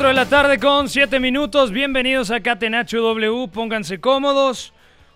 Cuatro de la tarde con siete minutos. Bienvenidos a Catenacho W. Pónganse cómodos.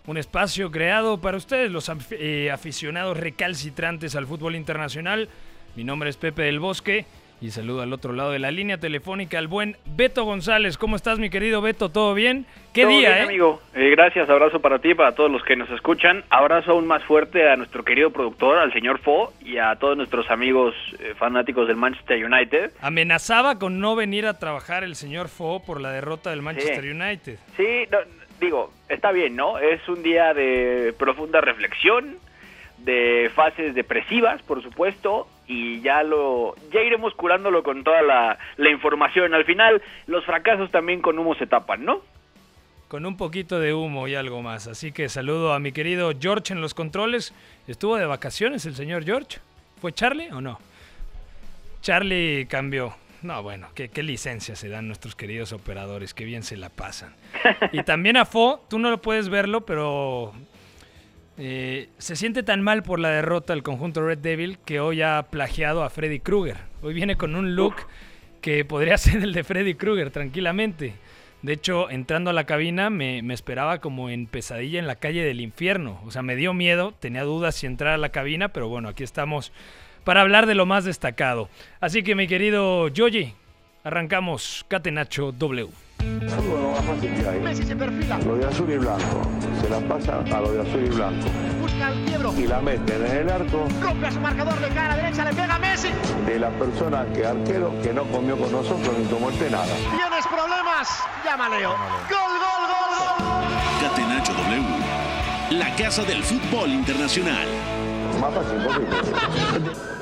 Un espacio creado para ustedes, los eh, aficionados recalcitrantes al fútbol internacional. Mi nombre es Pepe del Bosque y saludo al otro lado de la línea telefónica al buen Beto González. ¿Cómo estás, mi querido Beto? ¿Todo bien? ¿Qué Todo día, bien, eh? amigo. Eh, gracias, abrazo para ti, para todos los que nos escuchan. Abrazo aún más fuerte a nuestro querido productor, al señor Fo, y a todos nuestros amigos eh, fanáticos del Manchester United. Amenazaba con no venir a trabajar el señor Fo por la derrota del Manchester Sí. United. Sí, no, digo, está bien, ¿no? Es un día de profunda reflexión, de fases depresivas, por supuesto, y ya lo ya iremos curándolo con toda la, la información. Al final, los fracasos también con humo se tapan, ¿no? con un poquito de humo y algo más. Así que saludo a mi querido George en los controles. ¿Estuvo de vacaciones el señor George? ¿Fue Charlie o no? Charlie cambió. No, bueno, qué, qué licencia se dan nuestros queridos operadores, qué bien se la pasan. Y también a Fo, tú no lo puedes verlo, pero eh, se siente tan mal por la derrota del conjunto Red Devil que hoy ha plagiado a Freddy Krueger. Hoy viene con un look que podría ser el de Freddy Krueger tranquilamente. De hecho, entrando a la cabina me, esperaba como en pesadilla en la calle del infierno. O sea, me dio miedo, tenía dudas si entrar a la cabina, pero bueno, aquí estamos para hablar de lo más destacado. Así que mi querido Yoyi, arrancamos Catenacho W. Fútbol lo más fácil que hay. Messi se perfila, Lo de azul y blanco. Se la pasa a lo de azul y blanco. busca el quiebro, Y la meten en el arco rompe a su marcador de cara derecha, le pega a Messi. de la persona que arquero que no comió con nosotros ni tomó el nada. Tienes problemas, llama Leo. Gol, gol, gol, gol. Catenacho W, la casa del fútbol internacional. Más fácil posible.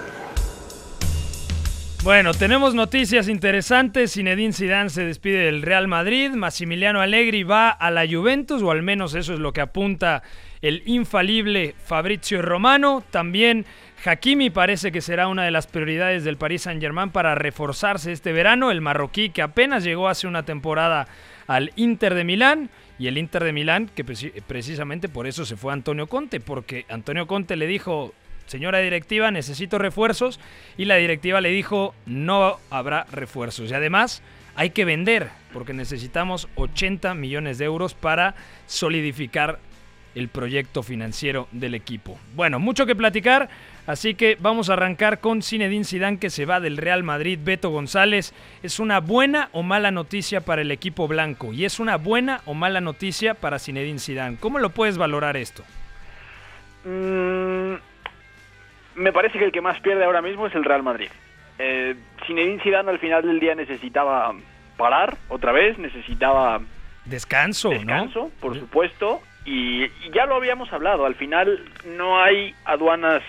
Bueno, tenemos noticias interesantes. Zinedine Zidane se despide del Real Madrid. Massimiliano Allegri va a la Juventus, o al menos eso es lo que apunta el infalible Fabrizio Romano. También Hakimi parece que será una de las prioridades del Paris Saint-Germain para reforzarse este verano. El marroquí que apenas llegó hace una temporada al Inter de Milán. Y el Inter de Milán, que preci- precisamente por eso se fue Antonio Conte, porque Antonio Conte le dijo, señora directiva, necesito refuerzos. Y la directiva le dijo, no habrá refuerzos. Y además hay que vender, porque necesitamos 80 millones de euros para solidificar el proyecto financiero del equipo. Bueno, mucho que platicar, así que vamos a arrancar con Zinedine Zidane que se va del Real Madrid. Beto González, ¿es una buena o mala noticia para el equipo blanco? Y es una buena o mala noticia para Zinedine Zidane. ¿Cómo lo puedes valorar esto? Mm, me parece que el que más pierde ahora mismo es el Real Madrid. Eh, Zinedine Zidane al final del día necesitaba parar otra vez, necesitaba Descanso, descanso, ¿no? por supuesto, y, y ya lo habíamos hablado, al final no hay aduanas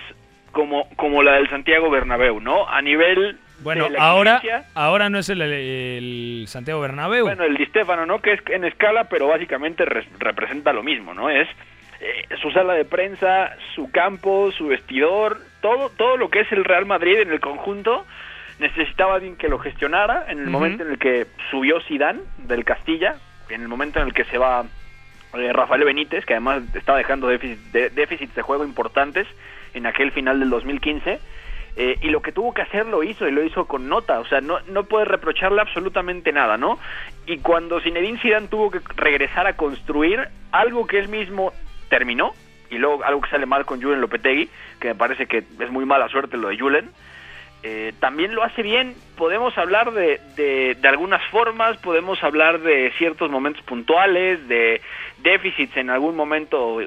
como, como la del Santiago Bernabéu, ¿no? A nivel Bueno, de la ahora, exigencia, ahora no es el, el Santiago Bernabéu. Bueno, el Di Stéfano, ¿no? Que es en escala, pero básicamente re- representa lo mismo, ¿no? Es eh, su sala de prensa, su campo, su vestidor, todo, todo lo que es el Real Madrid en el conjunto necesitaba alguien que lo gestionara en el momento en el que subió Sidán del Castilla, en el momento en el que se va eh, Rafael Benítez, que además estaba dejando déficit, de- déficits de juego importantes en aquel final del 2015. Eh, y lo que tuvo que hacer lo hizo y lo hizo con nota, o sea, no, no puede reprocharle absolutamente nada, ¿no? Y cuando Zinedine Zidane tuvo que regresar a construir algo que él mismo terminó, y luego algo que sale mal con Julen Lopetegui, que me parece que es muy mala suerte lo de Julen, eh, también lo hace bien. Podemos hablar de, de, de, algunas formas, podemos hablar de ciertos momentos puntuales, de déficits en algún momento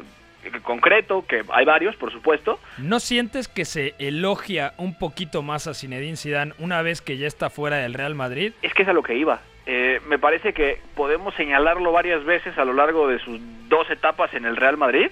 concreto, que hay varios, por supuesto. ¿No sientes que se elogia un poquito más a Zinedine Zidane una vez que ya está fuera del Real Madrid? Es que es a lo que iba. Eh, me parece que podemos señalarlo varias veces a lo largo de sus dos etapas en el Real Madrid,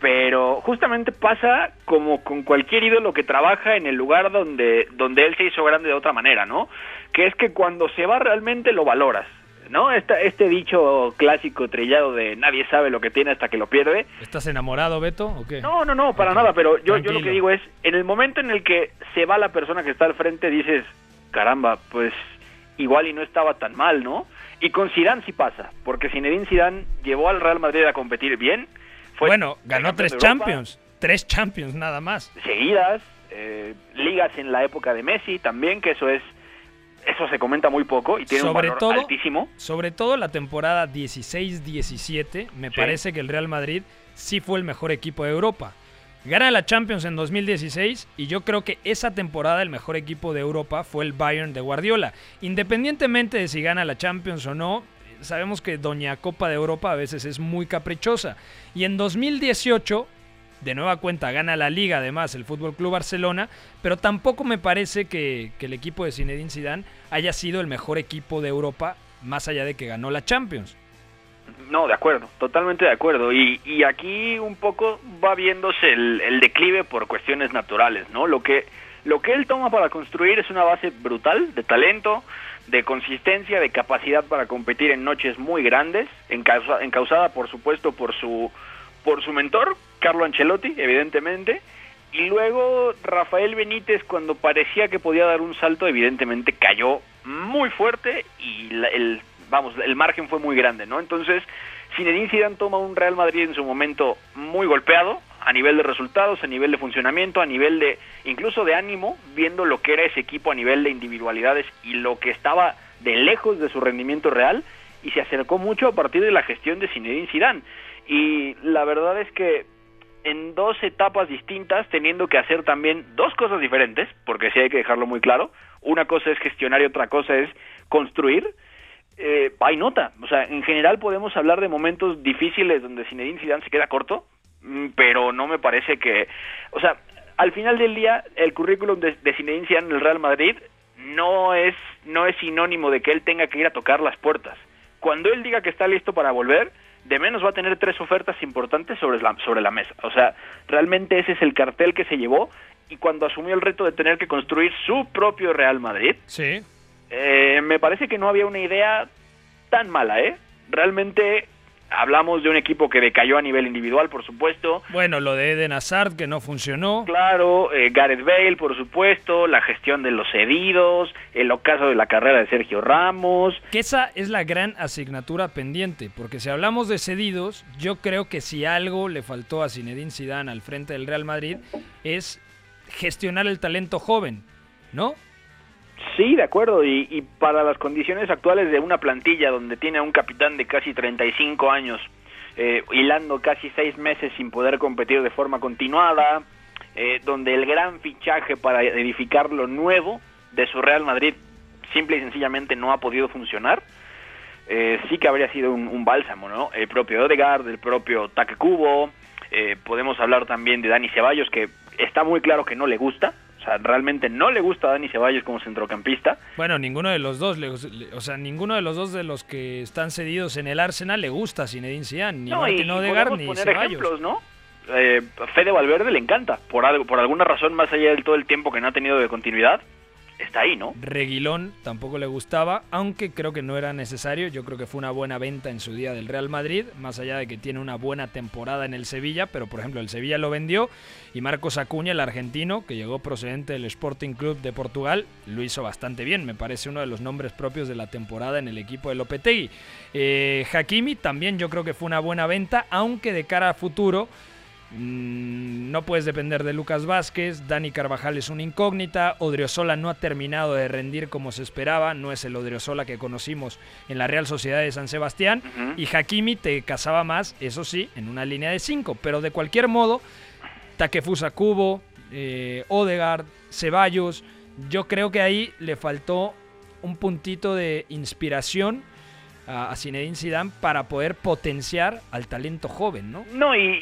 pero justamente pasa como con cualquier ídolo que trabaja en el lugar donde, donde él se hizo grande de otra manera, ¿no? Que es que cuando se va realmente lo valoras. ¿no? Esta, este dicho clásico trillado de nadie sabe lo que tiene hasta que lo pierde. ¿Estás enamorado, Beto, o qué? No, no, no, para nada, pero yo, yo lo que digo es, en el momento en el que se va la persona que está al frente, dices, caramba, pues igual y no estaba tan mal, ¿no? Y con Zidane sí pasa, porque Zinedine Zidane llevó al Real Madrid a competir bien. Fue bueno, ganó tres Champions, tres Champions nada más. Seguidas, eh, ligas en la época de Messi también, que eso es eso se comenta muy poco y tiene sobre un valor todo, altísimo. Sobre todo la temporada 16-17, me sí. parece que el Real Madrid sí fue el mejor equipo de Europa. Gana la Champions en 2016 y yo creo que esa temporada el mejor equipo de Europa fue el Bayern de Guardiola. Independientemente de si gana la Champions o no, sabemos que Doña Copa de Europa a veces es muy caprichosa. Y en 2018 de nueva cuenta gana la liga además el Fútbol Club Barcelona, pero tampoco me parece que, que, el equipo de Zinedine Zidane haya sido el mejor equipo de Europa más allá de que ganó la Champions. No, de acuerdo, totalmente de acuerdo. Y, y aquí un poco va viéndose el, declive por cuestiones naturales, ¿no? Lo que, lo que él toma para construir es una base brutal de talento, de consistencia, de capacidad para competir en noches muy grandes, encausa, encausada por supuesto por su por su mentor, Carlo Ancelotti, evidentemente, y luego Rafael Benítez cuando parecía que podía dar un salto, evidentemente cayó muy fuerte y la, el vamos, el margen fue muy grande, ¿no? Entonces, Zinedine Zidane toma un Real Madrid en su momento muy golpeado a nivel de resultados, a nivel de funcionamiento, a nivel de incluso de ánimo, viendo lo que era ese equipo a nivel de individualidades y lo que estaba de lejos de su rendimiento real y se acercó mucho a partir de la gestión de Zinedine Zidane y la verdad es que en dos etapas distintas, teniendo que hacer también dos cosas diferentes, porque sí hay que dejarlo muy claro, una cosa es gestionar y otra cosa es construir, eh, hay nota, o sea, en general podemos hablar de momentos difíciles donde Zinedine Zidane se queda corto, pero no me parece que, o sea, al final del día el currículum de, de Zinedine Zidane en el Real Madrid no es no es sinónimo de que él tenga que ir a tocar las puertas. Cuando él diga que está listo para volver, de menos va a tener tres ofertas importantes sobre la, sobre la mesa. O sea, realmente ese es el cartel que se llevó y cuando asumió el reto de tener que construir su propio Real Madrid, sí. Eh, me parece que no había una idea tan mala, ¿eh? Realmente hablamos de un equipo que decayó a nivel individual, por supuesto. Bueno, lo de Eden Hazard que no funcionó. Claro, eh, Gareth Bale, por supuesto, la gestión de los cedidos, el ocaso de la carrera de Sergio Ramos. Que esa es la gran asignatura pendiente, porque si hablamos de cedidos, yo creo que si algo le faltó a Zinedine Zidane al frente del Real Madrid es gestionar el talento joven, ¿no? Sí, de acuerdo, y, y, para las condiciones actuales de una plantilla donde tiene un capitán de casi 35 años, eh, hilando casi seis meses sin poder competir de forma continuada, eh, donde el gran fichaje para edificar lo nuevo de su Real Madrid simple y sencillamente no ha podido funcionar, eh, sí que habría sido un, bálsamo, ¿no? El propio Odegaard, el propio Taque Cubo, podemos hablar también de Dani Ceballos, que está muy claro que no le gusta, o sea, realmente no le gusta a Dani Ceballos como centrocampista. Bueno, ninguno de los dos, le, o sea, ninguno de los dos de los que están cedidos en el Arsenal le gusta a Zinedine Zidane, ni no, Martin Odegaard ni poner Ceballos. ejemplos, ¿no? Eh, Fede Valverde le encanta, por algo, por alguna razón más allá del todo el tiempo que no ha tenido de continuidad, está ahí, ¿no? Reguilón tampoco le gustaba, aunque creo que no era necesario. Yo creo que fue una buena venta en su día del Real Madrid, más allá de que tiene una buena temporada en el Sevilla, pero por ejemplo el Sevilla lo vendió y Marcos Acuña, el argentino, que llegó procedente del Sporting Club de Portugal, lo hizo bastante bien. Me parece uno de los nombres propios de la temporada en el equipo de Lopetegui. Eh, Hakimi también yo creo que fue una buena venta, aunque de cara a futuro no puedes depender de Lucas Vázquez, Dani Carvajal es una incógnita, Odriozola no ha terminado de rendir como se esperaba, no es el Odriozola que conocimos en la Real Sociedad de San Sebastián, y Hakimi te casaba más, eso sí, en una línea de 5, pero de cualquier modo, Takefusa Kubo, eh, Odegaard, Ceballos, yo creo que ahí le faltó un puntito de inspiración a, a Zinedine Zidane para poder potenciar al talento joven, ¿no? No, y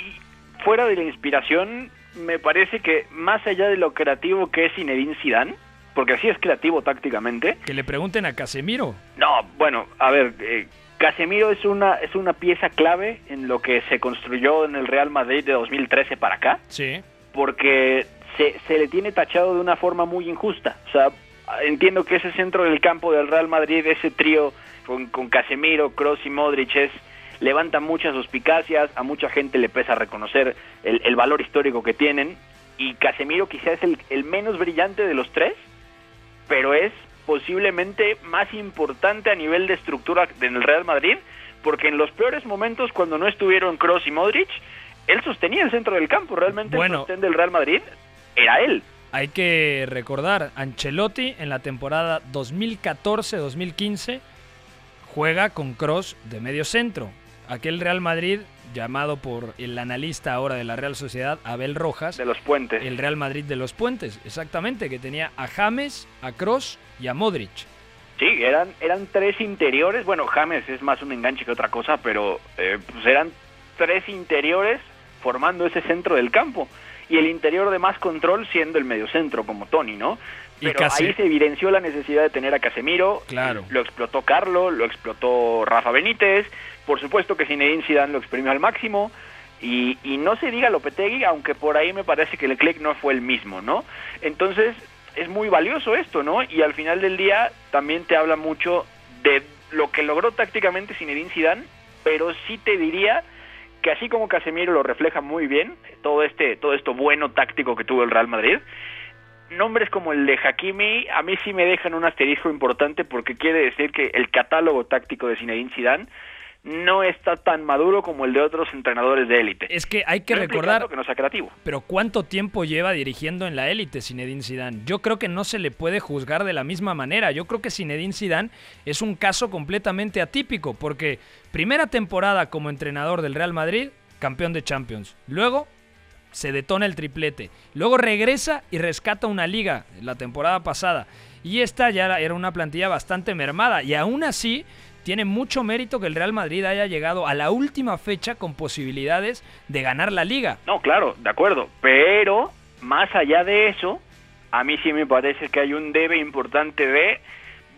fuera de la inspiración, me parece que más allá de lo creativo que es Zinedine Zidane, porque así es creativo tácticamente. Que le pregunten a Casemiro. No, bueno, a ver, eh, Casemiro es una es una pieza clave en lo que se construyó en el Real Madrid de 2013 para acá. Sí. Porque se, se le tiene tachado de una forma muy injusta. O sea, entiendo que ese centro del campo del Real Madrid, ese trío con, con Casemiro, Kroos y Modric es levanta muchas suspicacias, a mucha gente le pesa reconocer el, el valor histórico que tienen y Casemiro quizás es el, el, menos brillante de los tres, pero es posiblemente más importante a nivel de estructura en el Real Madrid, porque en los peores momentos cuando no estuvieron Kroos y Modric, él sostenía el centro del campo, realmente Bueno. el sostén del Real Madrid era él. Hay que recordar, Ancelotti en la temporada 2014-2015 juega con Cross de medio centro. Aquel Real Madrid, llamado por el analista ahora de la Real Sociedad, Abel Rojas, de los puentes. el Real Madrid de los puentes, exactamente, que tenía a James, a Cross y a Modric. Sí, eran, eran tres interiores. Bueno, James es más un enganche que otra cosa, pero eh, pues eran tres interiores formando ese centro del campo. Y el interior de más control siendo el mediocentro, como Tony, ¿no? Y Pero ahí se evidenció la necesidad de tener a Casemiro. Claro. Lo explotó Carlo, lo explotó Rafa Benítez. Por supuesto que Zinedine Zidane lo exprimió al máximo. Y, no se diga Lopetegui, aunque por ahí me parece que el click no fue el mismo, ¿no? Entonces, es muy valioso esto, ¿no? Y al final del día también te habla mucho de lo que logró tácticamente Zinedine Zidane, pero sí te diría que así como Casemiro lo refleja muy bien, todo este todo esto bueno táctico que tuvo el Real Madrid, nombres como el de Hakimi a mí sí me dejan un asterisco importante porque quiere decir que el catálogo táctico de Zinedine Zidane no está tan maduro como el de otros entrenadores de élite. Es que hay que No recordar, que no sea creativo. pero ¿cuánto tiempo lleva dirigiendo en la élite Zinedine Zidane? Yo creo que no se le puede juzgar de la misma manera. Yo creo que Zinedine Zidane es un caso completamente atípico porque primera temporada como entrenador del Real Madrid, campeón de Champions. Luego se detona el triplete. Luego regresa y rescata una liga la temporada pasada. Y esta ya era una plantilla bastante mermada. Y aún así tiene mucho mérito que el Real Madrid haya llegado a la última fecha con posibilidades de ganar la liga. No, claro, de acuerdo, pero más allá de eso, a mí sí me parece que hay un debe importante de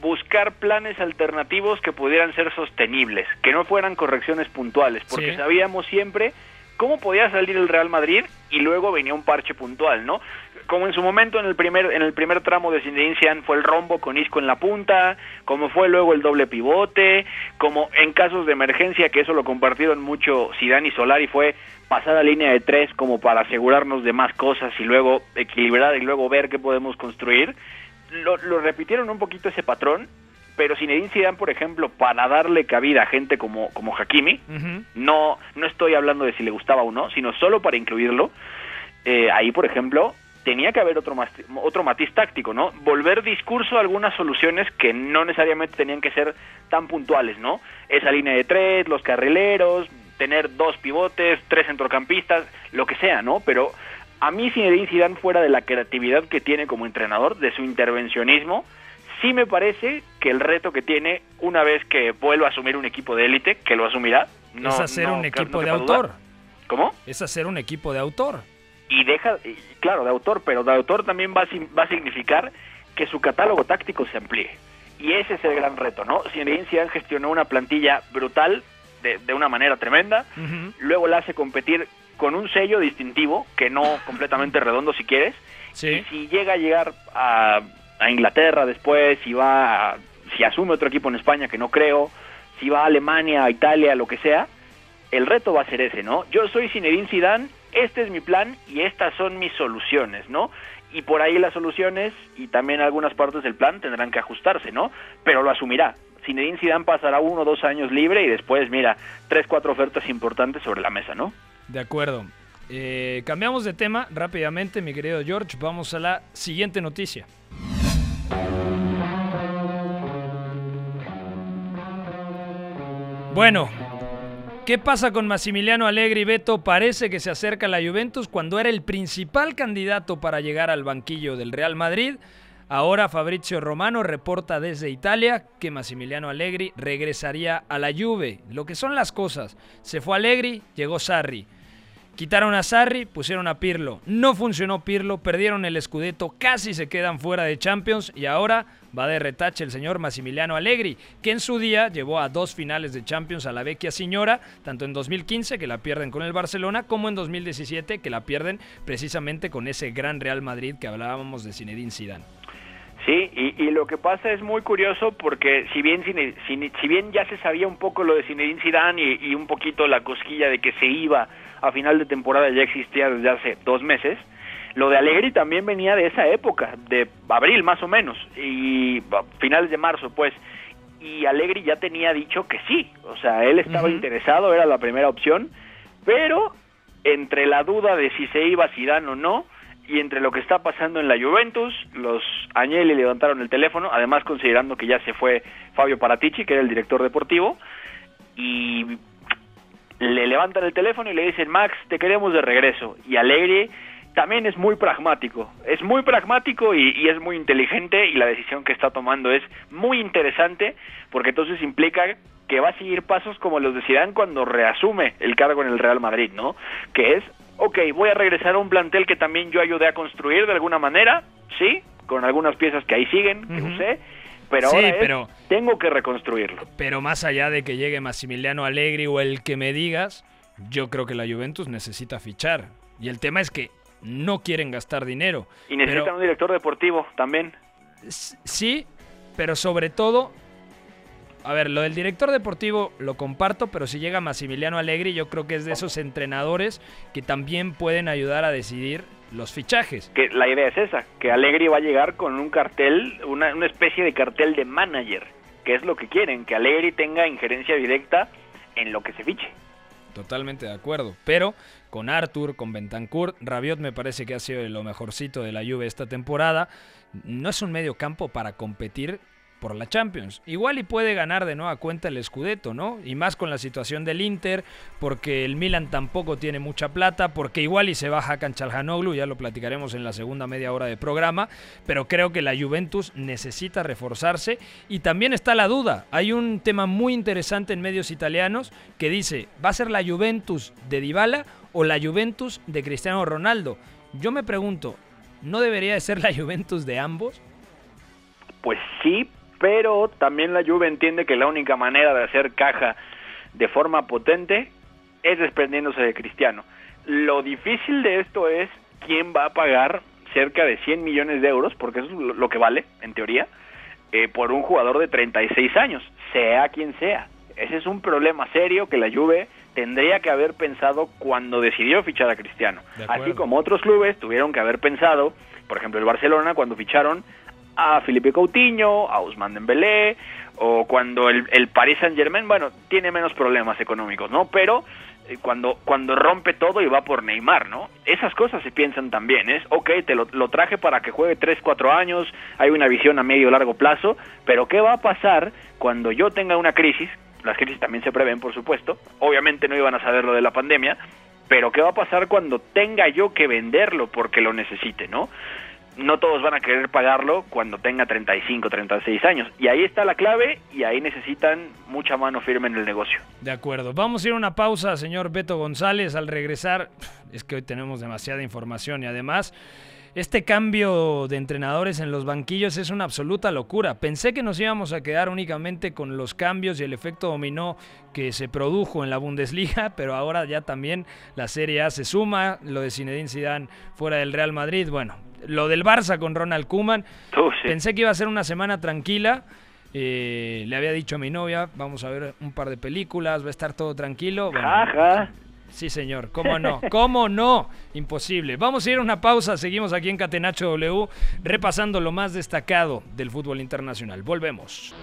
buscar planes alternativos que pudieran ser sostenibles, que no fueran correcciones puntuales, porque Sí. sabíamos siempre cómo podía salir el Real Madrid y luego venía un parche puntual, ¿no? Como en su momento en el primer en el primer tramo de Zinedine fue el rombo con Isco en la punta, como fue luego el doble pivote, como en casos de emergencia que eso lo compartieron mucho Zidane y Solari fue pasar a línea de tres como para asegurarnos de más cosas y luego equilibrar y luego ver qué podemos construir. Lo, lo repitieron un poquito ese patrón, pero Zinedine Zidane, por ejemplo, para darle cabida a gente como como Hakimi, no no estoy hablando de si le gustaba o no, sino solo para incluirlo. eh, ahí, por ejemplo, tenía que haber otro, otro matiz táctico, ¿no? Volver discurso a algunas soluciones que no necesariamente tenían que ser tan puntuales, ¿no? Esa línea de tres, los carrileros, tener dos pivotes, tres centrocampistas, lo que sea, ¿no? Pero a mí Zinedine Zidane, fuera de la creatividad que tiene como entrenador, de su intervencionismo, sí me parece que el reto que tiene una vez que vuelva a asumir un equipo de élite, que lo asumirá, no, es hacer no- un no equipo de duda. autor. ¿Cómo? Es hacer un equipo de autor. Y deja, y, claro, de autor, pero de autor también va a, va a significar que su catálogo táctico se amplíe. Y ese es el gran reto, ¿no? Zinedine Zidane gestionó una plantilla brutal, de, de una manera tremenda, luego la hace competir con un sello distintivo, que no completamente redondo si quieres, Sí. y si llega a llegar a, a Inglaterra después, si va, a- si asume otro equipo en España, que no creo, si va a Alemania, a Italia, lo que sea, el reto va a ser ese, ¿no? Yo soy Zinedine Zidane, este es mi plan y estas son mis soluciones, ¿no? Y por ahí las soluciones y también algunas partes del plan tendrán que ajustarse, ¿no? Pero lo asumirá. Zinedine Zidane pasará uno o dos años libre y después, mira, tres, cuatro ofertas importantes sobre la mesa, ¿no? De acuerdo. Eh, cambiamos de tema rápidamente, mi querido George. Vamos a la siguiente noticia. Bueno, ¿qué pasa con Massimiliano Allegri Beto? Parece que se acerca a la Juventus cuando era el principal candidato para llegar al banquillo del Real Madrid. Ahora Fabrizio Romano reporta desde Italia que Massimiliano Allegri regresaría a la Juve. Lo que son las cosas. Se fue Allegri, llegó Sarri. Quitaron a Sarri, pusieron a Pirlo. No funcionó Pirlo, perdieron el Scudetto, casi se quedan fuera de Champions y ahora va de retache el señor Massimiliano Allegri, que en su día llevó a dos finales de Champions a la vecchia señora, tanto en 2015 que la pierden con el Barcelona como en 2017 que la pierden precisamente con ese gran Real Madrid que hablábamos de Zinedine Zidane. Sí, y, lo que pasa es muy curioso porque si bien si, bien ya se sabía un poco lo de Zinedine Zidane y, y un poquito la cosquilla de que se iba a final de temporada ya existía desde hace dos meses. Lo de Allegri también venía de esa época, de abril más o menos, y finales de marzo, pues. Y Allegri ya tenía dicho que sí, o sea, él estaba interesado, era la primera opción, pero entre la duda de si se iba Zidane o no, y entre lo que está pasando en la Juventus, los Agnelli levantaron el teléfono, además considerando que ya se fue Fabio Paratici, que era el director deportivo, y le levantan el teléfono y le dicen, Max, te queremos de regreso. Y Alegre también es muy pragmático, es muy pragmático y, es muy inteligente y la decisión que está tomando es muy interesante porque entonces implica que va a seguir pasos como los de Zidane cuando reasume el cargo en el Real Madrid, ¿no? Que es, ok, voy a regresar a un plantel que también yo ayudé a construir de alguna manera, sí, con algunas piezas que ahí siguen, que usé, pero ahora pero, tengo que reconstruirlo. Pero más allá de que llegue Massimiliano Allegri o el que me digas, yo creo que la Juventus necesita fichar. Y el tema es que no quieren gastar dinero. Y necesitan un director deportivo también. Sí, pero sobre todo, a ver, lo del director deportivo lo comparto, pero si llega Massimiliano Allegri, yo creo que es de esos entrenadores que también pueden ayudar a decidir los fichajes. Que la idea es esa, que Allegri va a llegar con un cartel, una, una especie de cartel de manager, que es lo que quieren, que Allegri tenga injerencia directa en lo que se fiche. Totalmente de acuerdo, pero con Arthur, con Bentancur, Rabiot me parece que ha sido lo mejorcito de la Juve esta temporada. No es un medio campo para competir por la Champions. Igual y puede ganar de nueva cuenta el Scudetto, ¿no? Y más con la situación del Inter, porque el Milan tampoco tiene mucha plata, porque igual y se baja Hakan Calhanoglu, ya lo platicaremos en la segunda media hora de programa, pero creo que la Juventus necesita reforzarse y también está la duda. Hay un tema muy interesante en medios italianos que dice, ¿va a ser la Juventus de Dybala o la Juventus de Cristiano Ronaldo? Yo me pregunto, ¿no debería de ser la Juventus de ambos? Pues sí, pero también la Juve entiende que la única manera de hacer caja de forma potente es desprendiéndose de Cristiano. Lo difícil de esto es quién va a pagar cerca de 100 millones de euros, porque eso es lo que vale, en teoría, eh, por un jugador de 36 años, sea quien sea. Ese es un problema serio que la Juve tendría que haber pensado cuando decidió fichar a Cristiano. Así como otros clubes tuvieron que haber pensado, por ejemplo el Barcelona, cuando ficharon a Felipe Coutinho, a Ousmane Dembélé, o cuando el, el Paris Saint Germain, bueno, tiene menos problemas económicos, ¿no? Pero eh, cuando, cuando rompe todo y va por Neymar, ¿no? Esas cosas se piensan también, es, ok, te lo, lo traje para que juegue 3, 4 años, hay una visión a medio largo plazo, pero ¿qué va a pasar cuando yo tenga una crisis? Las crisis también se prevén, por supuesto, obviamente no iban a saber lo de la pandemia, pero ¿qué va a pasar cuando tenga yo que venderlo porque lo necesite, ¿no? No todos van a querer pagarlo cuando tenga 35, 36 años. Y ahí está la clave y ahí necesitan mucha mano firme en el negocio. De acuerdo. Vamos a ir a una pausa, señor Beto González. Al regresar, es que hoy tenemos demasiada información y además... Este cambio de entrenadores en los banquillos es una absoluta locura. Pensé que nos íbamos a quedar únicamente con los cambios y el efecto dominó que se produjo en la Bundesliga, pero ahora ya también la Serie A se suma, lo de Zinedine Zidane fuera del Real Madrid, bueno, lo del Barça con Ronald Koeman. Oh, Pensé que iba a ser una semana tranquila. Eh, le había dicho a mi novia, vamos a ver un par de películas, va a estar todo tranquilo. Sí, señor, ¿cómo no? ¿Cómo no? Imposible. Vamos a ir a una pausa, seguimos aquí en Catenacho W, repasando lo más destacado del fútbol internacional. Volvemos.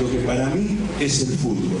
Lo que para mí es el fútbol.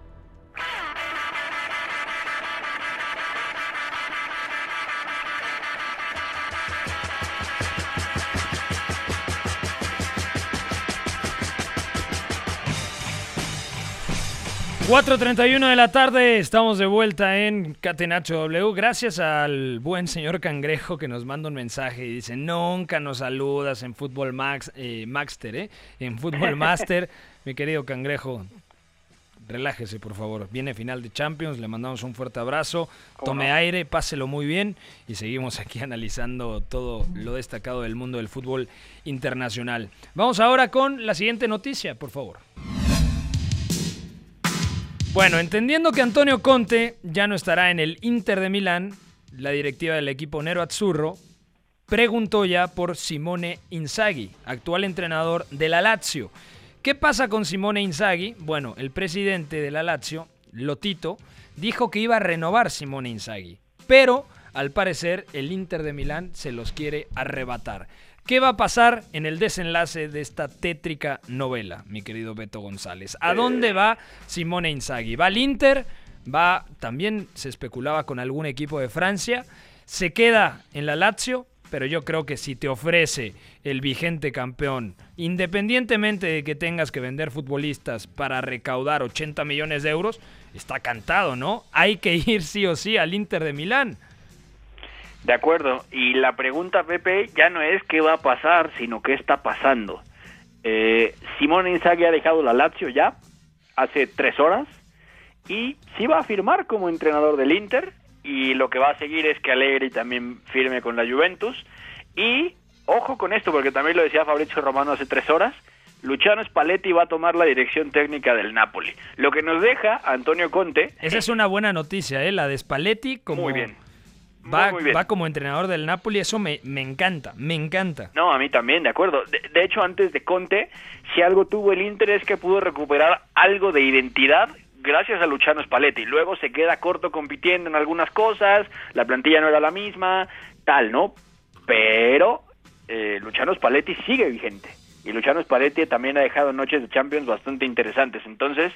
...4.31 de la tarde, estamos de vuelta en Catenacho W. Gracias al buen señor Cangrejo que nos manda un mensaje y dice: Nunca nos saludas en Fútbol Max, eh, Maxter, ¿eh? En Fútbol Master. Mi querido Cangrejo, relájese por favor. Viene final de Champions, le mandamos un fuerte abrazo. Tome no? aire, páselo muy bien y seguimos aquí analizando todo lo destacado del mundo del fútbol internacional. Vamos ahora con la siguiente noticia, por favor. Bueno, entendiendo que Antonio Conte ya no estará en el Inter de Milán, la directiva del equipo Nero Azzurro preguntó ya por Simone Inzaghi, actual entrenador de la Lazio. ¿Qué pasa con Simone Inzaghi? Bueno, el presidente de la Lazio, Lotito, dijo que iba a renovar Simone Inzaghi, pero al parecer el Inter de Milán se los quiere arrebatar. ¿Qué va a pasar en el desenlace de esta tétrica novela, mi querido Beto González? ¿A dónde va Simone Inzaghi? ¿Va al Inter? ¿Va, también se especulaba con algún equipo de Francia? ¿Se queda en la Lazio? Pero yo creo que si te ofrece el vigente campeón, independientemente de que tengas que vender futbolistas para recaudar 80 millones de euros, está cantado, ¿no? Hay que ir sí o sí al Inter de Milán. De acuerdo, y la pregunta, Pepe, ya no es qué va a pasar, sino qué está pasando. Eh, Simón Inzaghi ha dejado la Lazio ya hace tres horas y sí va a firmar como entrenador del Inter y lo que va a seguir es que Allegri también firme con la Juventus y ojo con esto porque también lo decía Fabrizio Romano hace tres horas Luciano Spalletti va a tomar la dirección técnica del Napoli lo que nos deja Antonio Conte Esa es una buena noticia, ¿eh? La de Spalletti como... muy bien Va, Muy bien. va como entrenador del Napoli, eso me, me encanta, me encanta. No, a mí también, de acuerdo. De, de hecho, antes de Conte, si algo tuvo el Inter es que pudo recuperar algo de identidad gracias a Luciano Spalletti. Luego se queda corto compitiendo en algunas cosas, la plantilla no era la misma, tal, ¿no? Pero eh, Luciano Spalletti sigue vigente. Y Luciano Spalletti también ha dejado noches de Champions bastante interesantes. Entonces,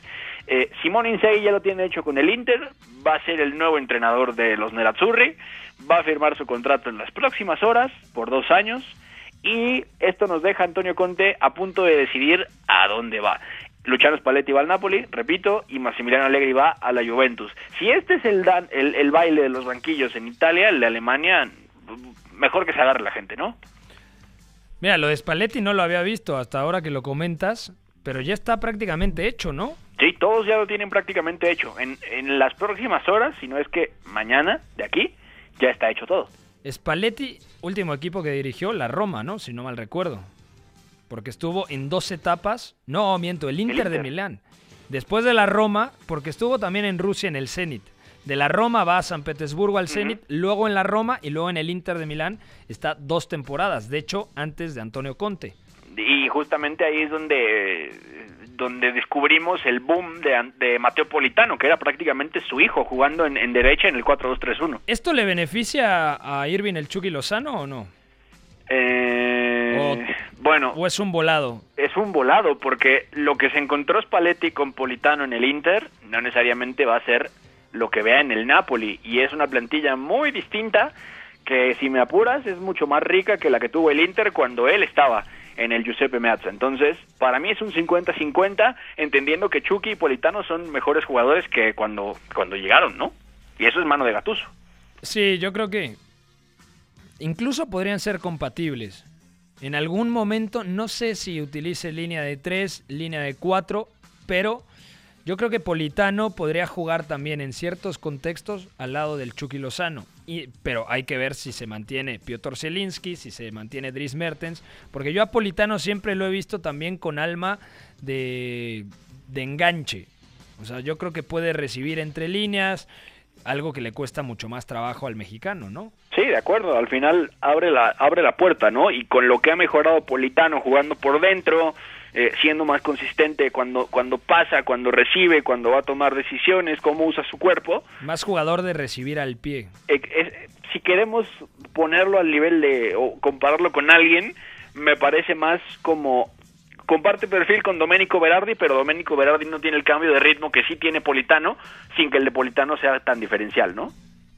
eh, Simone Inzaghi ya lo tiene hecho con el Inter, va a ser el nuevo entrenador de los Nerazzurri, va a firmar su contrato en las próximas horas, por dos años, y esto nos deja a Antonio Conte a punto de decidir a dónde va. Luciano Spalletti va al Napoli, repito, y Massimiliano Allegri va a la Juventus. Si este es el, dan- el, el baile de los banquillos en Italia, el de Alemania, mejor que se agarre la gente, ¿no? Mira, lo de Spalletti no lo había visto hasta ahora que lo comentas, pero ya está prácticamente hecho, ¿no? Sí, todos ya lo tienen prácticamente hecho. En, en las próximas horas, si no es que mañana, de aquí, ya está hecho todo. Spalletti, último equipo que dirigió, la Roma, ¿no? Si no mal recuerdo. Porque estuvo en dos etapas. No, miento, el Inter, de Inter. Milán. Después de la Roma, porque estuvo también en Rusia en el Zenit. De la Roma va a San Petersburgo al Zenit, luego en la Roma y luego en el Inter de Milán está dos temporadas. De hecho, antes de Antonio Conte. Y justamente ahí es donde, donde descubrimos el boom de, Mateo Politano, que era prácticamente su hijo jugando en, en derecha en el 4-2-3-1. ¿Esto le beneficia a Irving el Chucky Lozano o no? Eh, bueno, ¿O es un volado? es un volado porque lo que se encontró Spalletti con Politano en el Inter no necesariamente va a ser lo que vea en el Napoli y es una plantilla muy distinta que si me apuras es mucho más rica que la que tuvo el Inter cuando él estaba en el Giuseppe Meazza. Entonces, para mí es un 50-50, entendiendo que Chucky y Politano son mejores jugadores que cuando, cuando llegaron, ¿no? Y eso es mano de Gatuso. Sí, yo creo que incluso podrían ser compatibles. En algún momento, no sé si utilice línea de 3, línea de 4, pero yo creo que Politano podría jugar también en ciertos contextos al lado del Chucky Lozano. Y, pero hay que ver si se mantiene Piotr Zielinski, si se mantiene Dries Mertens, porque yo a Politano siempre lo he visto también con alma de, de enganche. O sea, yo creo que puede recibir entre líneas, algo que le cuesta mucho más trabajo al mexicano, ¿no? Sí, de acuerdo. Al final abre la, abre la puerta, ¿no? Y con lo que ha mejorado Politano jugando por dentro, eh, siendo más consistente cuando, cuando pasa, cuando recibe, cuando va a tomar decisiones, cómo usa su cuerpo. Más jugador de recibir al pie. Eh, si queremos ponerlo al nivel de, o compararlo con alguien, me parece más como comparte perfil con Domenico Berardi, pero Domenico Berardi no tiene el cambio de ritmo que sí tiene Politano, sin que el de Politano sea tan diferencial, ¿no?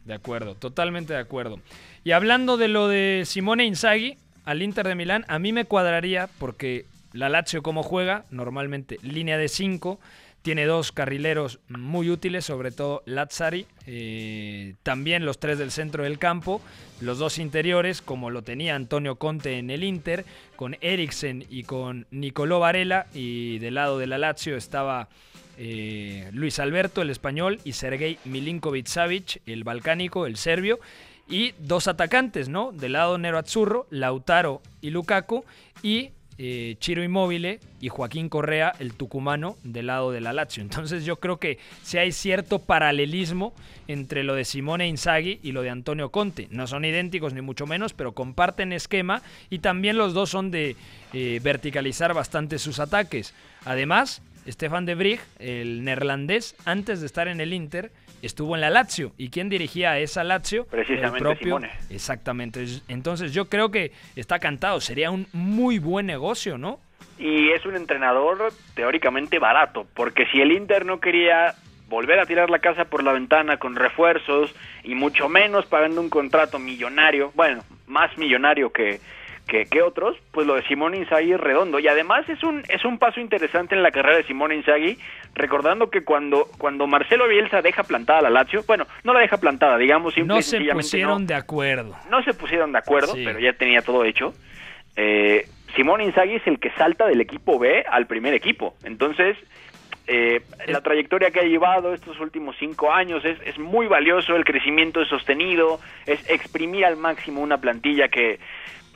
De acuerdo, totalmente de acuerdo. Y hablando de lo de Simone Inzaghi al Inter de Milán, a mí me cuadraría porque la Lazio como juega, normalmente línea de 5, tiene dos carrileros muy útiles, sobre todo Lazzari, eh, también los tres del centro del campo, los dos interiores, como lo tenía Antonio Conte en el Inter, con Eriksen y con Nicolò Varela, y del lado de la Lazio estaba eh, Luis Alberto, el español, y Sergei Milinkovic-Savic, el balcánico, el serbio, y dos atacantes, ¿no? Del lado Nero Azzurro, Lautaro y Lukaku, y eh, Chiro Immobile y Joaquín Correa, el tucumano, del lado de la Lazio. Entonces yo creo que si hay cierto paralelismo entre lo de Simone Inzaghi y lo de Antonio Conte. No son idénticos ni mucho menos, pero comparten esquema y también los dos son de eh, verticalizar bastante sus ataques. Además, Stefan de Vrij, el neerlandés, antes de estar en el Inter, estuvo en la Lazio. ¿Y quién dirigía a esa Lazio? Precisamente el propio. Simone. Exactamente. Entonces yo creo que está cantado. Sería un muy buen negocio, ¿no? Y es un entrenador teóricamente barato, porque si el Inter no quería volver a tirar la casa por la ventana con refuerzos y mucho menos pagando un contrato millonario, bueno, más millonario que, que, otros, pues lo de Simón Inzaghi es redondo y además es un es un paso interesante en la carrera de Simón Inzaghi, recordando que cuando cuando Marcelo Bielsa deja plantada la Lazio, bueno, no la deja plantada, digamos simple no se pusieron no, de acuerdo. no se pusieron de acuerdo, Sí. pero ya tenía todo hecho. Eh, Simón Inzaghi es el que salta del equipo B al primer equipo, entonces eh, la trayectoria que ha llevado estos últimos cinco años es, es muy valioso, el crecimiento es sostenido, es exprimir al máximo una plantilla que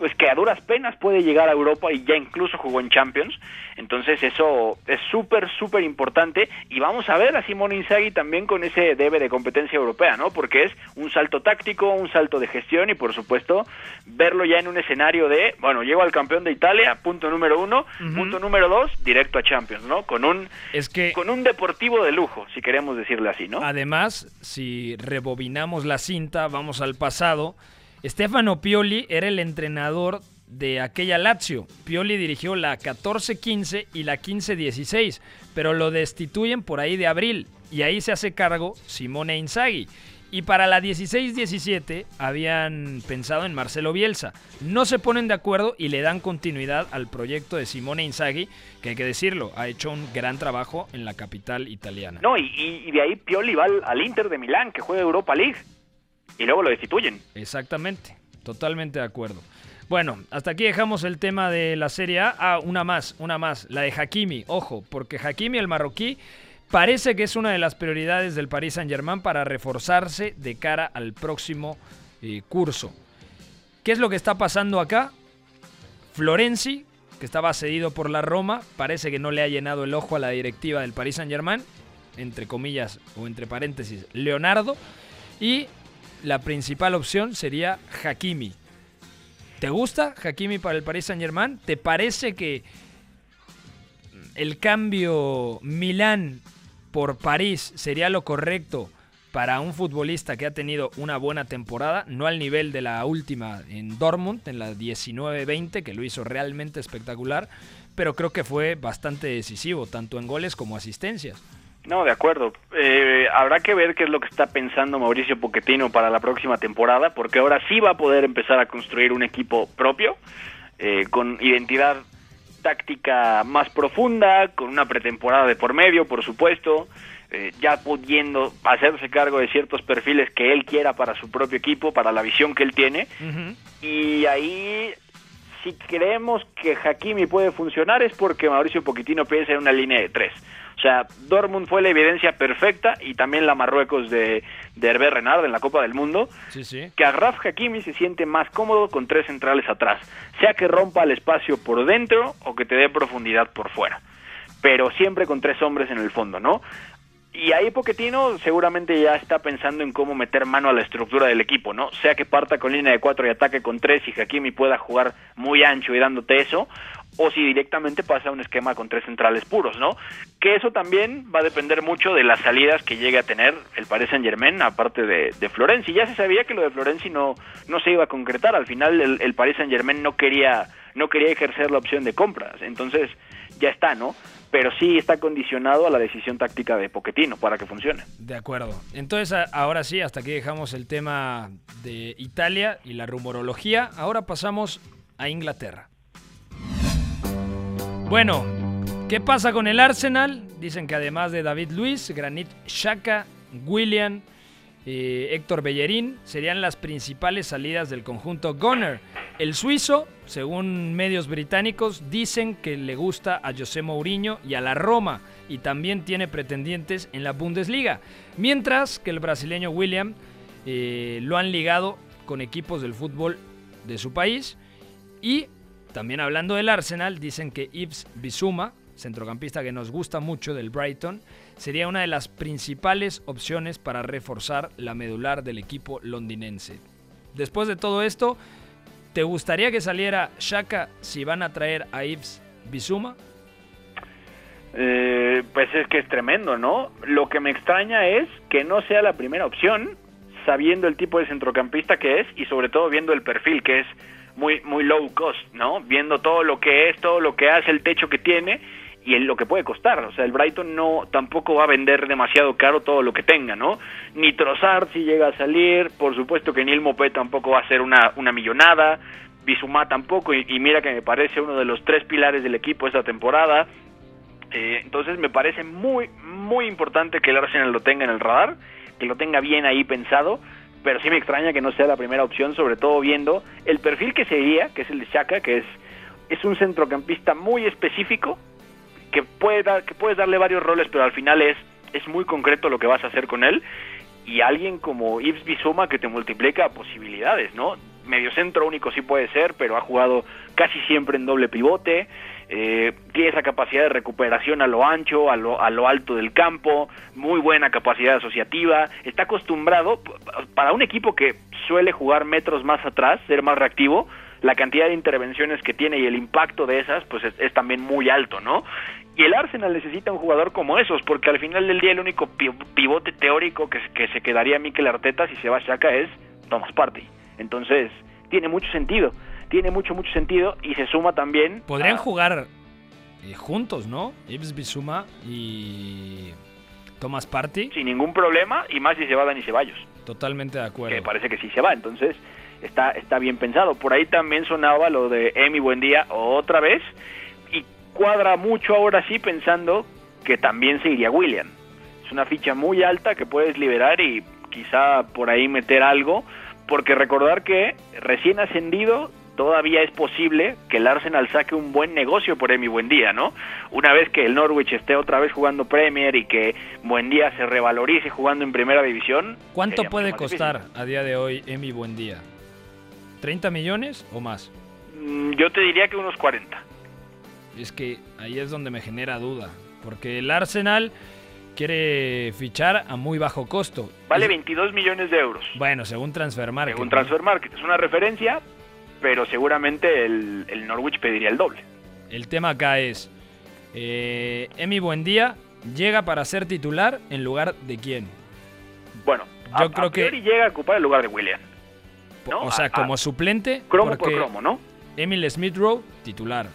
pues que a duras penas puede llegar a Europa y ya incluso jugó en Champions. Entonces eso es súper, súper importante y vamos a ver a Simón Inzaghi también con ese debe de competencia europea, ¿no? Porque es un salto táctico, un salto de gestión y por supuesto verlo ya en un escenario de, bueno, llego al campeón de Italia, punto número uno, punto número dos, directo a Champions, ¿no? Con un, Es que con un deportivo de lujo, si queremos decirle así, ¿no? Además, si rebobinamos la cinta, vamos al pasado. Stefano Pioli era el entrenador de aquella Lazio. Pioli dirigió la 14-15 y la 15-16, pero lo destituyen por ahí de abril y ahí se hace cargo Simone Inzaghi. Y para la 16-17 habían pensado en Marcelo Bielsa. No se ponen de acuerdo y le dan continuidad al proyecto de Simone Inzaghi, que hay que decirlo, ha hecho un gran trabajo en la capital italiana. No, y, de ahí Pioli va al Inter de Milán, que juega Europa League, y luego lo destituyen. Exactamente, totalmente de acuerdo. Bueno, hasta aquí dejamos el tema de la Serie A. Ah, una más, una más, la de Hakimi. Ojo, porque Hakimi, el marroquí, parece que es una de las prioridades del Paris Saint-Germain para reforzarse de cara al próximo eh, curso. ¿Qué es lo que está pasando acá? Florenzi, que estaba cedido por la Roma, parece que no le ha llenado el ojo a la directiva del Paris Saint-Germain, entre comillas o entre paréntesis, Leonardo, y la principal opción sería Hakimi. ¿Te gusta Hakimi para el Paris Saint-Germain? ¿Te parece que el cambio Milán por París sería lo correcto para un futbolista que ha tenido una buena temporada, no al nivel de la última en Dortmund, en la 19-20, que lo hizo realmente espectacular, pero creo que fue bastante decisivo, tanto en goles como asistencias. No, de acuerdo. Eh, habrá que ver qué es lo que está pensando Mauricio Pochettino para la próxima temporada, porque ahora sí va a poder empezar a construir un equipo propio, eh, con identidad táctica más profunda, con una pretemporada de por medio, por supuesto, eh, ya pudiendo hacerse cargo de ciertos perfiles que él quiera para su propio equipo, para la visión que él tiene, y ahí si creemos que Hakimi puede funcionar es porque Mauricio Pochettino piensa en una línea de tres. O sea, Dortmund fue la evidencia perfecta y también la Marruecos de, de Hervé Renard en la Copa del Mundo, Sí, sí. que Agraf Hakimi se siente más cómodo con tres centrales atrás, sea que rompa el espacio por dentro o que te dé profundidad por fuera, pero siempre con tres hombres en el fondo, ¿no? Y ahí Pochettino seguramente ya está pensando en cómo meter mano a la estructura del equipo, ¿no? Sea que parta con línea de cuatro y ataque con tres y Hakimi pueda jugar muy ancho y dándote eso, o si directamente pasa a un esquema con tres centrales puros, ¿no? Que eso también va a depender mucho de las salidas que llegue a tener el Paris Saint Germain, aparte de, de Florenzi. Ya se sabía que lo de Florenzi no, no se iba a concretar. Al final el, el Paris Saint Germain no quería, no quería ejercer la opción de compras. Entonces, ya está, ¿no? Pero sí está condicionado a la decisión táctica de Poquetino para que funcione. De acuerdo. Entonces, ahora sí, hasta aquí dejamos el tema de Italia y la rumorología. Ahora pasamos a Inglaterra. Bueno, ¿qué pasa con el Arsenal? Dicen que además de David Luiz, Granit Xhaka, William, eh, Héctor Bellerín serían las principales salidas del conjunto Gunner. El suizo, según medios británicos, dicen que le gusta a José Mourinho y a la Roma y también tiene pretendientes en la Bundesliga. Mientras que el brasileño William eh, lo han ligado con equipos del fútbol de su país y también hablando del Arsenal, dicen que Ibs Bisuma, centrocampista que nos gusta mucho del Brighton, sería una de las principales opciones para reforzar la medular del equipo londinense. Después de todo esto, ¿te gustaría que saliera Shaka si van a traer a Ibs Bisuma? Eh, pues es que es tremendo, ¿no? Lo que me extraña es que no sea la primera opción, sabiendo el tipo de centrocampista que es y sobre todo viendo el perfil que es muy muy low cost, ¿no? Viendo todo lo que es, todo lo que hace, el techo que tiene y el- lo que puede costar. O sea, el Brighton no tampoco va a vender demasiado caro todo lo que tenga, ¿no? Ni Trossard si llega a salir, por supuesto que Neil Mopé tampoco va a ser una, una millonada, Bisumá tampoco, y, y mira que me parece uno de los tres pilares del equipo esta temporada. Eh, entonces me parece muy, muy importante que el Arsenal lo tenga en el radar, que lo tenga bien ahí pensado, pero sí me extraña que no sea la primera opción, sobre todo viendo el perfil que sería, que es el de Chaka, que es, es un centrocampista muy específico, que, puede dar, que puedes darle varios roles, pero al final es, es muy concreto lo que vas a hacer con él, y alguien como Yves Bissouma que te multiplica posibilidades, ¿no? Medio centro único sí puede ser, pero ha jugado casi siempre en doble pivote, eh, tiene esa capacidad de recuperación a lo ancho, a lo, a lo alto del campo, muy buena capacidad asociativa, está acostumbrado, para un equipo que suele jugar metros más atrás, ser más reactivo, la cantidad de intervenciones que tiene y el impacto de esas, pues es, es también muy alto, ¿no? Y el Arsenal necesita un jugador como esos, porque al final del día el único pi- pivote teórico que, que se quedaría Mikel Arteta si se va a Shaka es Thomas Partey. Entonces, tiene mucho sentido, tiene mucho, mucho sentido y se suma también... Podrían a- jugar eh, juntos, ¿no? Ibs Bisuma y Thomas Party. sin ningún problema y más si se va Dani Ceballos. Totalmente de acuerdo. que parece que sí se va, entonces está, está bien pensado. Por ahí también sonaba lo de Emi Buendía otra vez y cuadra mucho ahora sí pensando que también se iría William. Es una ficha muy alta que puedes liberar y quizá por ahí meter algo, porque recordar que recién ascendido todavía es posible que el Arsenal saque un buen negocio por Emi Buendía, ¿no? Una vez que el Norwich esté otra vez jugando Premier y que Buendía se revalorice jugando en Primera División. ¿Cuánto puede difícil. costar a día de hoy Emi Buendía? ¿30 millones o más? Mm, Yo te diría que unos 40. Es que ahí es donde me genera duda. Porque el Arsenal quiere fichar a muy bajo costo. Vale Es- 22 millones de euros. Bueno, según Transfer Market. según. Transfer Market. Es una referencia, pero seguramente el, el Norwich pediría el doble. El tema acá es, eh, Emi Buendía llega para ser titular en lugar de quién. Bueno, Yo a, creo a que- llega a ocupar el lugar de William. ¿no? O sea, A- como suplente. cromo por cromo, ¿no? Emil Smith Rowe, titular.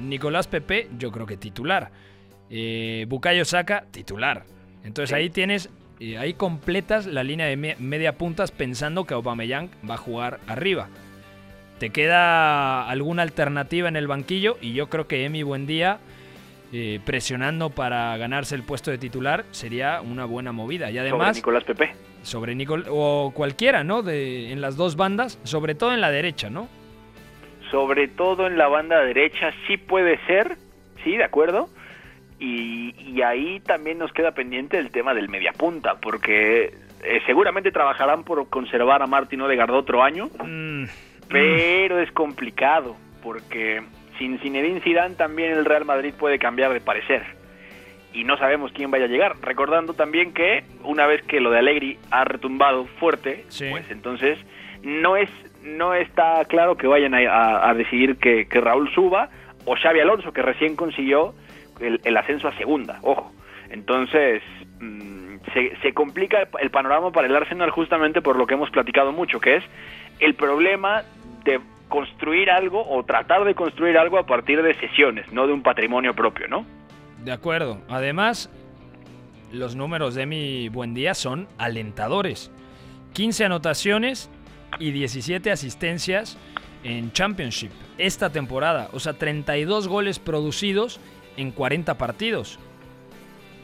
Nicolás Pepe, yo creo que titular. Eh, Bukayo Saka, titular. Entonces Sí. ahí tienes, eh, ahí completas la línea de me- media puntas pensando que Aubameyang va a jugar arriba. Te queda alguna alternativa en el banquillo y yo creo que Emi Buendía eh, presionando para ganarse el puesto de titular sería una buena movida. Y Sobre además Nicolás Pepe. sobre Nicol o cualquiera, ¿no? De, en las dos bandas, sobre todo en la derecha, ¿no? Sobre todo en la banda derecha sí puede ser, sí, de acuerdo. Y, y ahí también nos queda pendiente el tema del mediapunta, porque eh, seguramente trabajarán por conservar a Martín Odegaard otro año, Mm, pero es complicado porque sin Zinedine Zidane también el Real Madrid puede cambiar de parecer y no sabemos quién vaya a llegar. Recordando también que una vez que lo de Allegri ha retumbado fuerte, Sí. pues entonces no es no está claro que vayan a, a- a decidir que, que Raúl suba, o Xavi Alonso, que recién consiguió el, ascenso a segunda, ojo. Entonces, mm, se, se, complica el panorama para el Arsenal justamente por lo que hemos platicado mucho, que es el problema de construir algo o tratar de construir algo a partir de sesiones, no de un patrimonio propio, ¿no? De acuerdo. Además, los números de mi buen día son alentadores. 15 anotaciones y 17 asistencias en Championship esta temporada. O sea, 32 goles producidos en 40 partidos.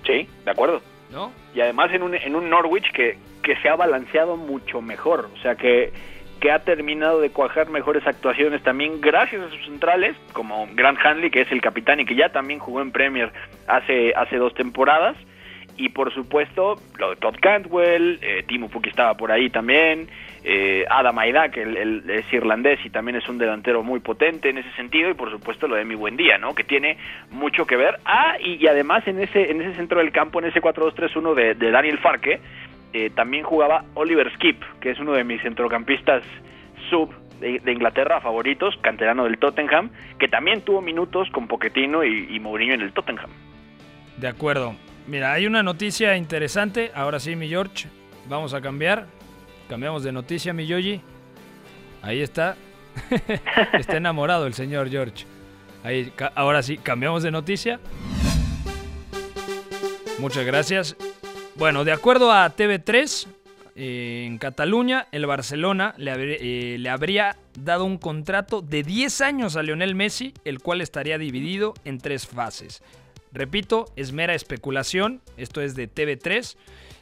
Sí, de acuerdo. ¿No? Y además en un, en un Norwich que, que se ha balanceado mucho mejor. O sea, que, que ha terminado de cuajar mejores actuaciones también gracias a sus centrales, como Grant Hanley, que es el capitán y que ya también jugó en Premier hace, hace dos temporadas y por supuesto lo de Todd Cantwell, eh, Timo Pukki estaba por ahí también, eh, Adam Aida, que es irlandés y también es un delantero muy potente en ese sentido, y por supuesto lo de Mi Buen Día, ¿no? que tiene mucho que ver. Ah, y, además en ese, en ese centro del campo, en ese 4-2-3-1 de, de, Daniel Farke, eh, también jugaba Oliver Skip, que es uno de mis centrocampistas sub de, Inglaterra favoritos, canterano del Tottenham, que también tuvo minutos con Pochettino y, y Mourinho en el Tottenham. De acuerdo. Mira, hay una noticia interesante. Ahora sí, mi George. Vamos a cambiar. Cambiamos de noticia, mi Yogi. Ahí está. está enamorado el señor George. Ahí, ahora sí, cambiamos de noticia. Muchas gracias. Bueno, de acuerdo a TV3, eh, en Cataluña, el Barcelona le, eh, le, habría dado un contrato de 10 años a Lionel Messi, el cual estaría dividido en tres fases. Repito, es mera especulación, esto es de TV3,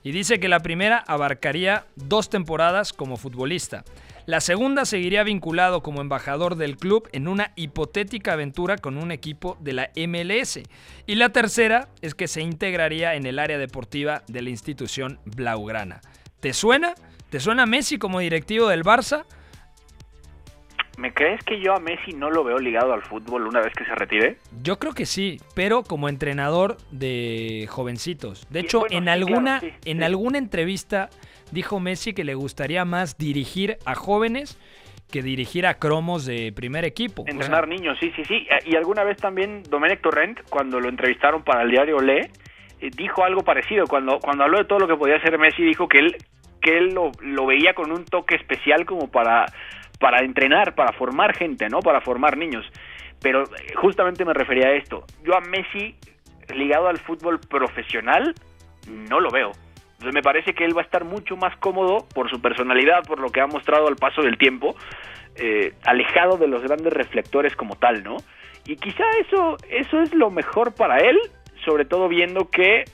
y dice que la primera abarcaría dos temporadas como futbolista. La segunda seguiría vinculado como embajador del club en una hipotética aventura con un equipo de la MLS. Y la tercera es que se integraría en el área deportiva de la institución Blaugrana. ¿Te suena? ¿Te suena Messi como directivo del Barça? ¿Me crees que yo a Messi no lo veo ligado al fútbol una vez que se retire? Yo creo que sí, pero como entrenador de jovencitos. De hecho, en alguna en alguna entrevista dijo Messi que le gustaría más dirigir a jóvenes que dirigir a cromos de primer equipo. Entrenar niños, sí, sí, sí. Y alguna vez también Domenech Torrent, cuando lo entrevistaron para el diario Le, eh, dijo algo parecido. Cuando, cuando habló de todo lo que podía hacer Messi, dijo que él, que él lo, lo veía con un toque especial como para para entrenar, para formar gente, ¿no? Para formar niños. Pero eh, justamente me refería a esto. Yo a Messi ligado al fútbol profesional no lo veo. Entonces me parece que él va a estar mucho más cómodo por su personalidad, por lo que ha mostrado al paso del tiempo, eh, alejado de los grandes reflectores como tal, ¿no? Y quizá eso, eso es lo mejor para él, sobre todo viendo que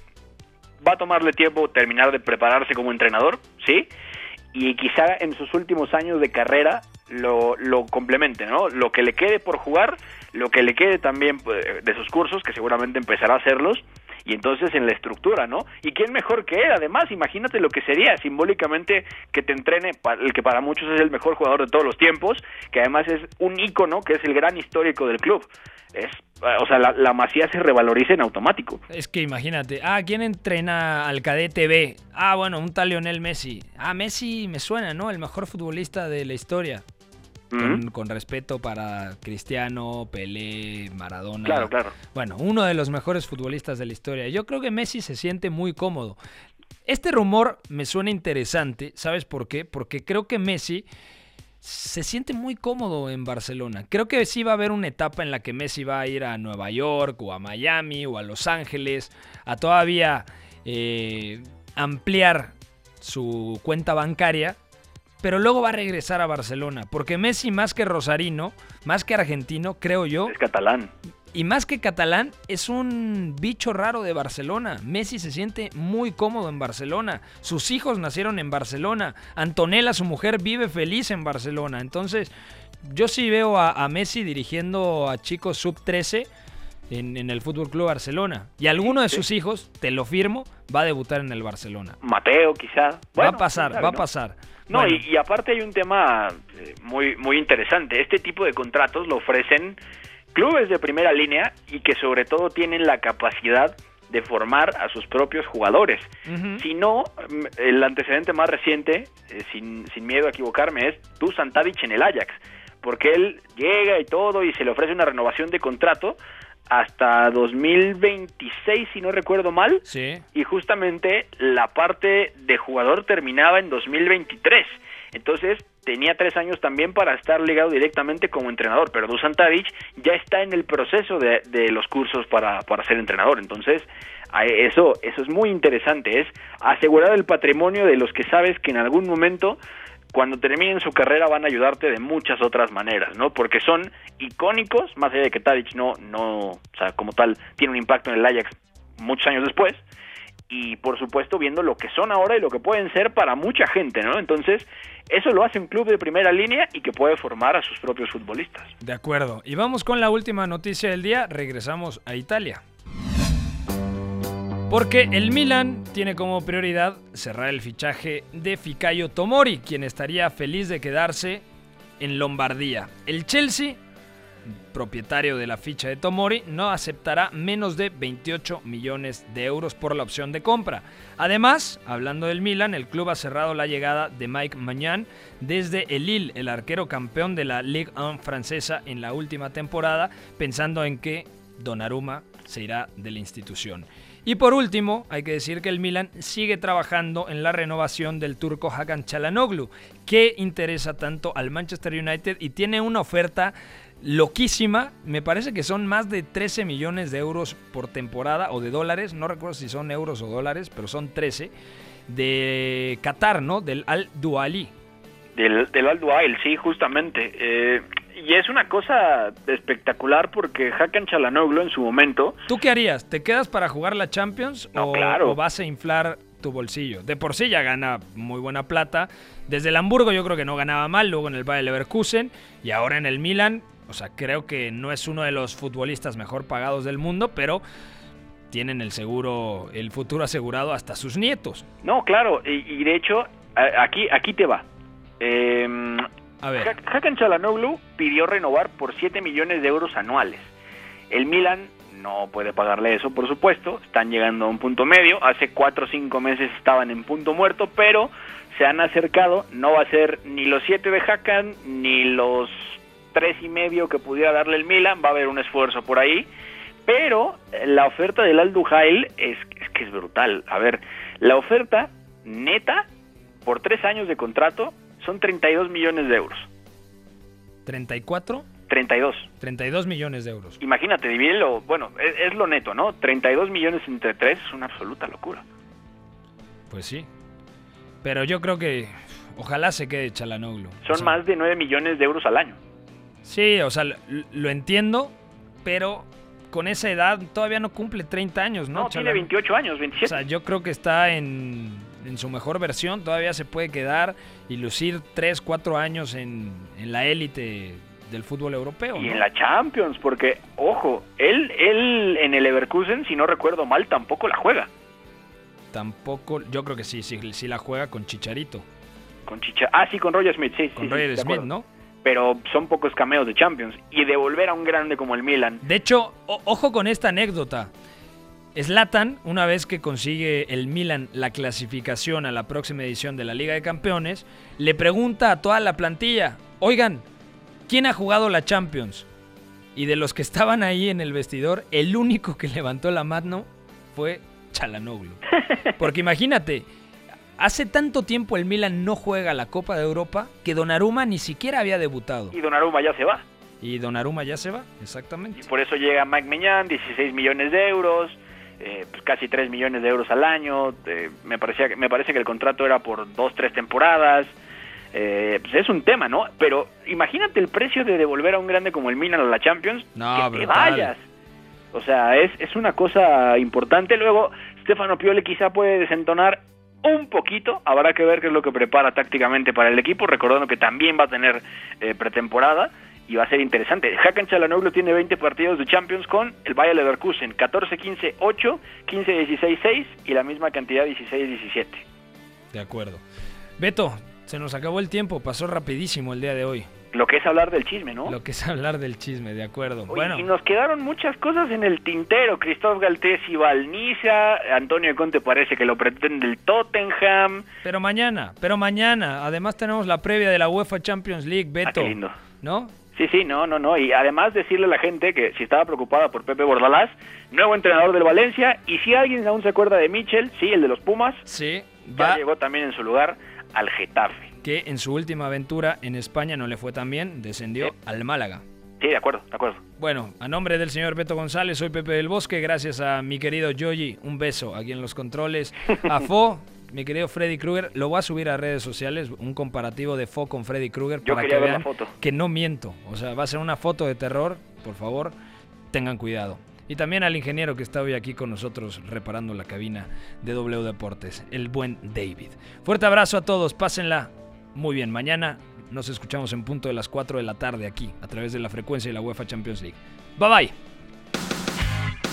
va a tomarle tiempo terminar de prepararse como entrenador, ¿sí? Y quizá en sus últimos años de carrera lo, lo complemente, ¿no? Lo que le quede por jugar, lo que le quede también pues, de sus cursos, que seguramente empezará a hacerlos, y entonces en la estructura, ¿no? ¿Y quién mejor que él? Además, imagínate lo que sería simbólicamente que te entrene, el que para muchos es el mejor jugador de todos los tiempos, que además es un ícono, que es el gran histórico del club. Es, o sea, la, la masía se revaloriza en automático. Es que imagínate, ah, ¿quién entrena al cadete B? Ah, bueno, un tal Lionel Messi. Ah, Messi me suena, ¿no? El mejor futbolista de la historia con, respeto para Cristiano, Pelé, Maradona. Claro, claro. Bueno, uno de los mejores futbolistas de la historia. Yo creo que Messi se siente muy cómodo. Este rumor me suena interesante, ¿sabes por qué? Porque creo que Messi se siente muy cómodo en Barcelona. Creo que sí va a haber una etapa en la que Messi va a ir a Nueva York o a Miami o a Los Ángeles a todavía eh, ampliar su cuenta bancaria pero luego va a regresar a Barcelona, porque Messi más que rosarino, más que argentino, creo yo. Es catalán. Y más que catalán, es un bicho raro de Barcelona. Messi se siente muy cómodo en Barcelona. Sus hijos nacieron en Barcelona. Antonella, su mujer, vive feliz en Barcelona. Entonces, yo sí veo a, Messi dirigiendo a chicos sub 13 en, el Fútbol Club Barcelona. Y alguno de sus hijos, te lo firmo, va a debutar en el Barcelona. Mateo, quizá. va a pasar, va a pasar. No, y, aparte hay un tema eh, muy, muy interesante. Este tipo de contratos lo ofrecen clubes de primera línea y que sobre todo tienen la capacidad de formar a sus propios jugadores. Si no, mm, el antecedente más reciente, eh, sin, sin miedo a equivocarme, es Dusan Tadic en el Ajax. porque él llega y todo y se le ofrece una renovación de contrato hasta 2026, si no recuerdo mal. Sí. Y justamente la parte de jugador terminaba en 2023. Entonces tenía tres años también para estar ligado directamente como entrenador, pero Dusan Tadic ya está en el proceso de, de los cursos para, para ser entrenador. Entonces, eso, eso es muy interesante, es asegurar el patrimonio de los que sabes que en algún momento cuando terminen su carrera van a ayudarte de muchas otras maneras, ¿no? Porque son icónicos, más allá de que Tadic no, no, o sea, como tal, tiene un impacto en el Ajax muchos años después, y por supuesto viendo lo que son ahora y lo que pueden ser para mucha gente, ¿no? Entonces, eso lo hace un club de primera línea y que puede formar a sus propios futbolistas. De acuerdo. Y vamos con la última noticia del día. Regresamos a Italia. Porque el Milan tiene como prioridad cerrar el fichaje de Fikayo Tomori, quien estaría feliz de quedarse en Lombardía. El Chelsea, propietario de la ficha de Tomori, no aceptará menos de 28 millones de euros por la opción de compra. Además, hablando del Milan, el club ha cerrado la llegada de Mike Magnan desde el Lille, el arquero campeón de la Ligue 1 francesa en la última temporada, pensando en que Donnarumma se irá de la institución. Y por último, hay que decir que el Milan sigue trabajando en la renovación del turco Hakan Çalhanoğlu, que interesa tanto al Manchester United y tiene una oferta loquísima. Me parece que son más de 13 millones de euros por temporada o de dólares, no recuerdo si son euros o dólares, pero son 13 de Qatar, ¿no? Del Al Duali. Del, del Al Duail, sí, justamente. Eh, y es una cosa espectacular porque Hakan Çalhanoğlu en su momento ¿Tú qué harías? ¿Te quedas para jugar la Champions No, o, claro. o vas a inflar tu bolsillo? De por sí ya gana muy buena plata. Desde el Hamburgo yo creo que no ganaba mal, luego en el Bayer Leverkusen y ahora en el Milan. O sea, creo que no es uno de los futbolistas mejor pagados del mundo, pero tienen el seguro, el futuro asegurado hasta sus nietos. No, claro, y, y de hecho, aquí, aquí te va. Eh, A ver. Ha- Hakan Çalhanoğlu pidió renovar por 7 millones de euros anuales. El Milan no puede pagarle eso, por supuesto. Están llegando a un punto medio. Hace 4 o 5 meses estaban en punto muerto, pero se han acercado. No va a ser ni los 7 de Hakan, ni los tres y medio que pudiera darle el Milan. Va a haber un esfuerzo por ahí. Pero la oferta del Al Duhail es, es que es brutal. A ver, la oferta neta por tres años de contrato son 32 millones de euros. 34, 32. 32 millones de euros. Imagínate, divídelo, bueno, es, es lo neto, ¿no? 32 millones entre tres es una absoluta locura. Pues sí. Pero yo creo que ojalá se quede Chalanoglu. Son más de 9 millones de euros al año. Sí, o sea, lo, lo entiendo, pero con esa edad todavía no cumple 30 años, ¿no? No, tiene Çalhanoğlu? 28 años, O 27. sea, yo creo que está en, en su mejor versión, todavía se puede quedar y lucir 3, 4 años en, en la élite del fútbol europeo. y ¿no? en la Champions, porque, ojo, él, él en el Leverkusen, si no recuerdo mal, tampoco la juega. Tampoco, yo creo que sí, sí, sí la juega con Chicharito, Con Chicha ah, sí, con Roger Smith, sí. con sí, Roger Smith. ¿no? Pero son pocos cameos de Champions. Y de volver a un grande como el Milan, De hecho, ojo con esta anécdota. Zlatan, una vez que consigue el Milan la clasificación a la próxima edición de la Liga de Campeones, le pregunta a toda la plantilla, oigan, ¿quién ha jugado la Champions? Y de los que estaban ahí en el vestidor, el único que levantó la mano fue Chalanoglu. Porque imagínate, hace tanto tiempo el Milan no juega la Copa de Europa que Donnarumma ni siquiera había debutado. y Donnarumma ya se va. Y Donnarumma ya se va, exactamente. Y por eso llega Mike Meñán, 16 millones de euros, eh, pues casi 3 millones de euros al año. eh, me, parecía, que- me parece que el contrato era por dos, tres temporadas. Eh, pues es un tema, ¿no? Pero imagínate el precio de devolver a un grande como el Milan a la Champions. No, que te vayas. O sea, es, es una cosa importante. Luego, Stefano Pioli quizá puede desentonar un poquito. Habrá que ver qué es lo que prepara tácticamente para el equipo, recordando que también va a tener eh, pretemporada y va a ser interesante. Hakan Çalhanoğlu tiene 20 partidos de Champions con el Bayer Leverkusen, 14-15, 8, 15-16, 6 y la misma cantidad 16-17. De acuerdo. Beto, se nos acabó el tiempo, pasó rapidísimo el día de hoy. Lo que es hablar del chisme, ¿no? Lo que es hablar del chisme, de acuerdo. Oye, bueno, y nos quedaron muchas cosas en el tintero. Cristóbal Galtés y Valnicia, Antonio Conte parece que lo pretende el Tottenham. pero mañana, pero mañana. Además tenemos la previa de la UEFA Champions League, Ah, Beto. qué lindo. ¿no? Sí, sí, no, no, no. Y además decirle a la gente que si estaba preocupada por Pepe Bordalás, nuevo entrenador del Valencia, y si alguien aún se acuerda de Michel, sí, el de los Pumas, Sí, ya va llegó también en su lugar al Getafe. Que en su última aventura en España no le fue tan bien, descendió Sí. al Málaga. Sí, de acuerdo, de acuerdo. Bueno, a nombre del señor Beto González, soy Pepe del Bosque. Gracias a mi querido Yoyi, un beso aquí en los controles. A Fo, mi querido Freddy Krueger, lo voy a subir a redes sociales, un comparativo de Fo con Freddy Krueger para que vean foto. que no miento. O sea, va a ser una foto de terror, por favor, tengan cuidado. Y también al ingeniero que está hoy aquí con nosotros reparando la cabina de W Deportes, el buen David. Fuerte abrazo a todos, pásenla muy bien. Mañana nos escuchamos en punto de las 4 de la tarde aquí, a través de la frecuencia de la UEFA Champions League. Bye bye.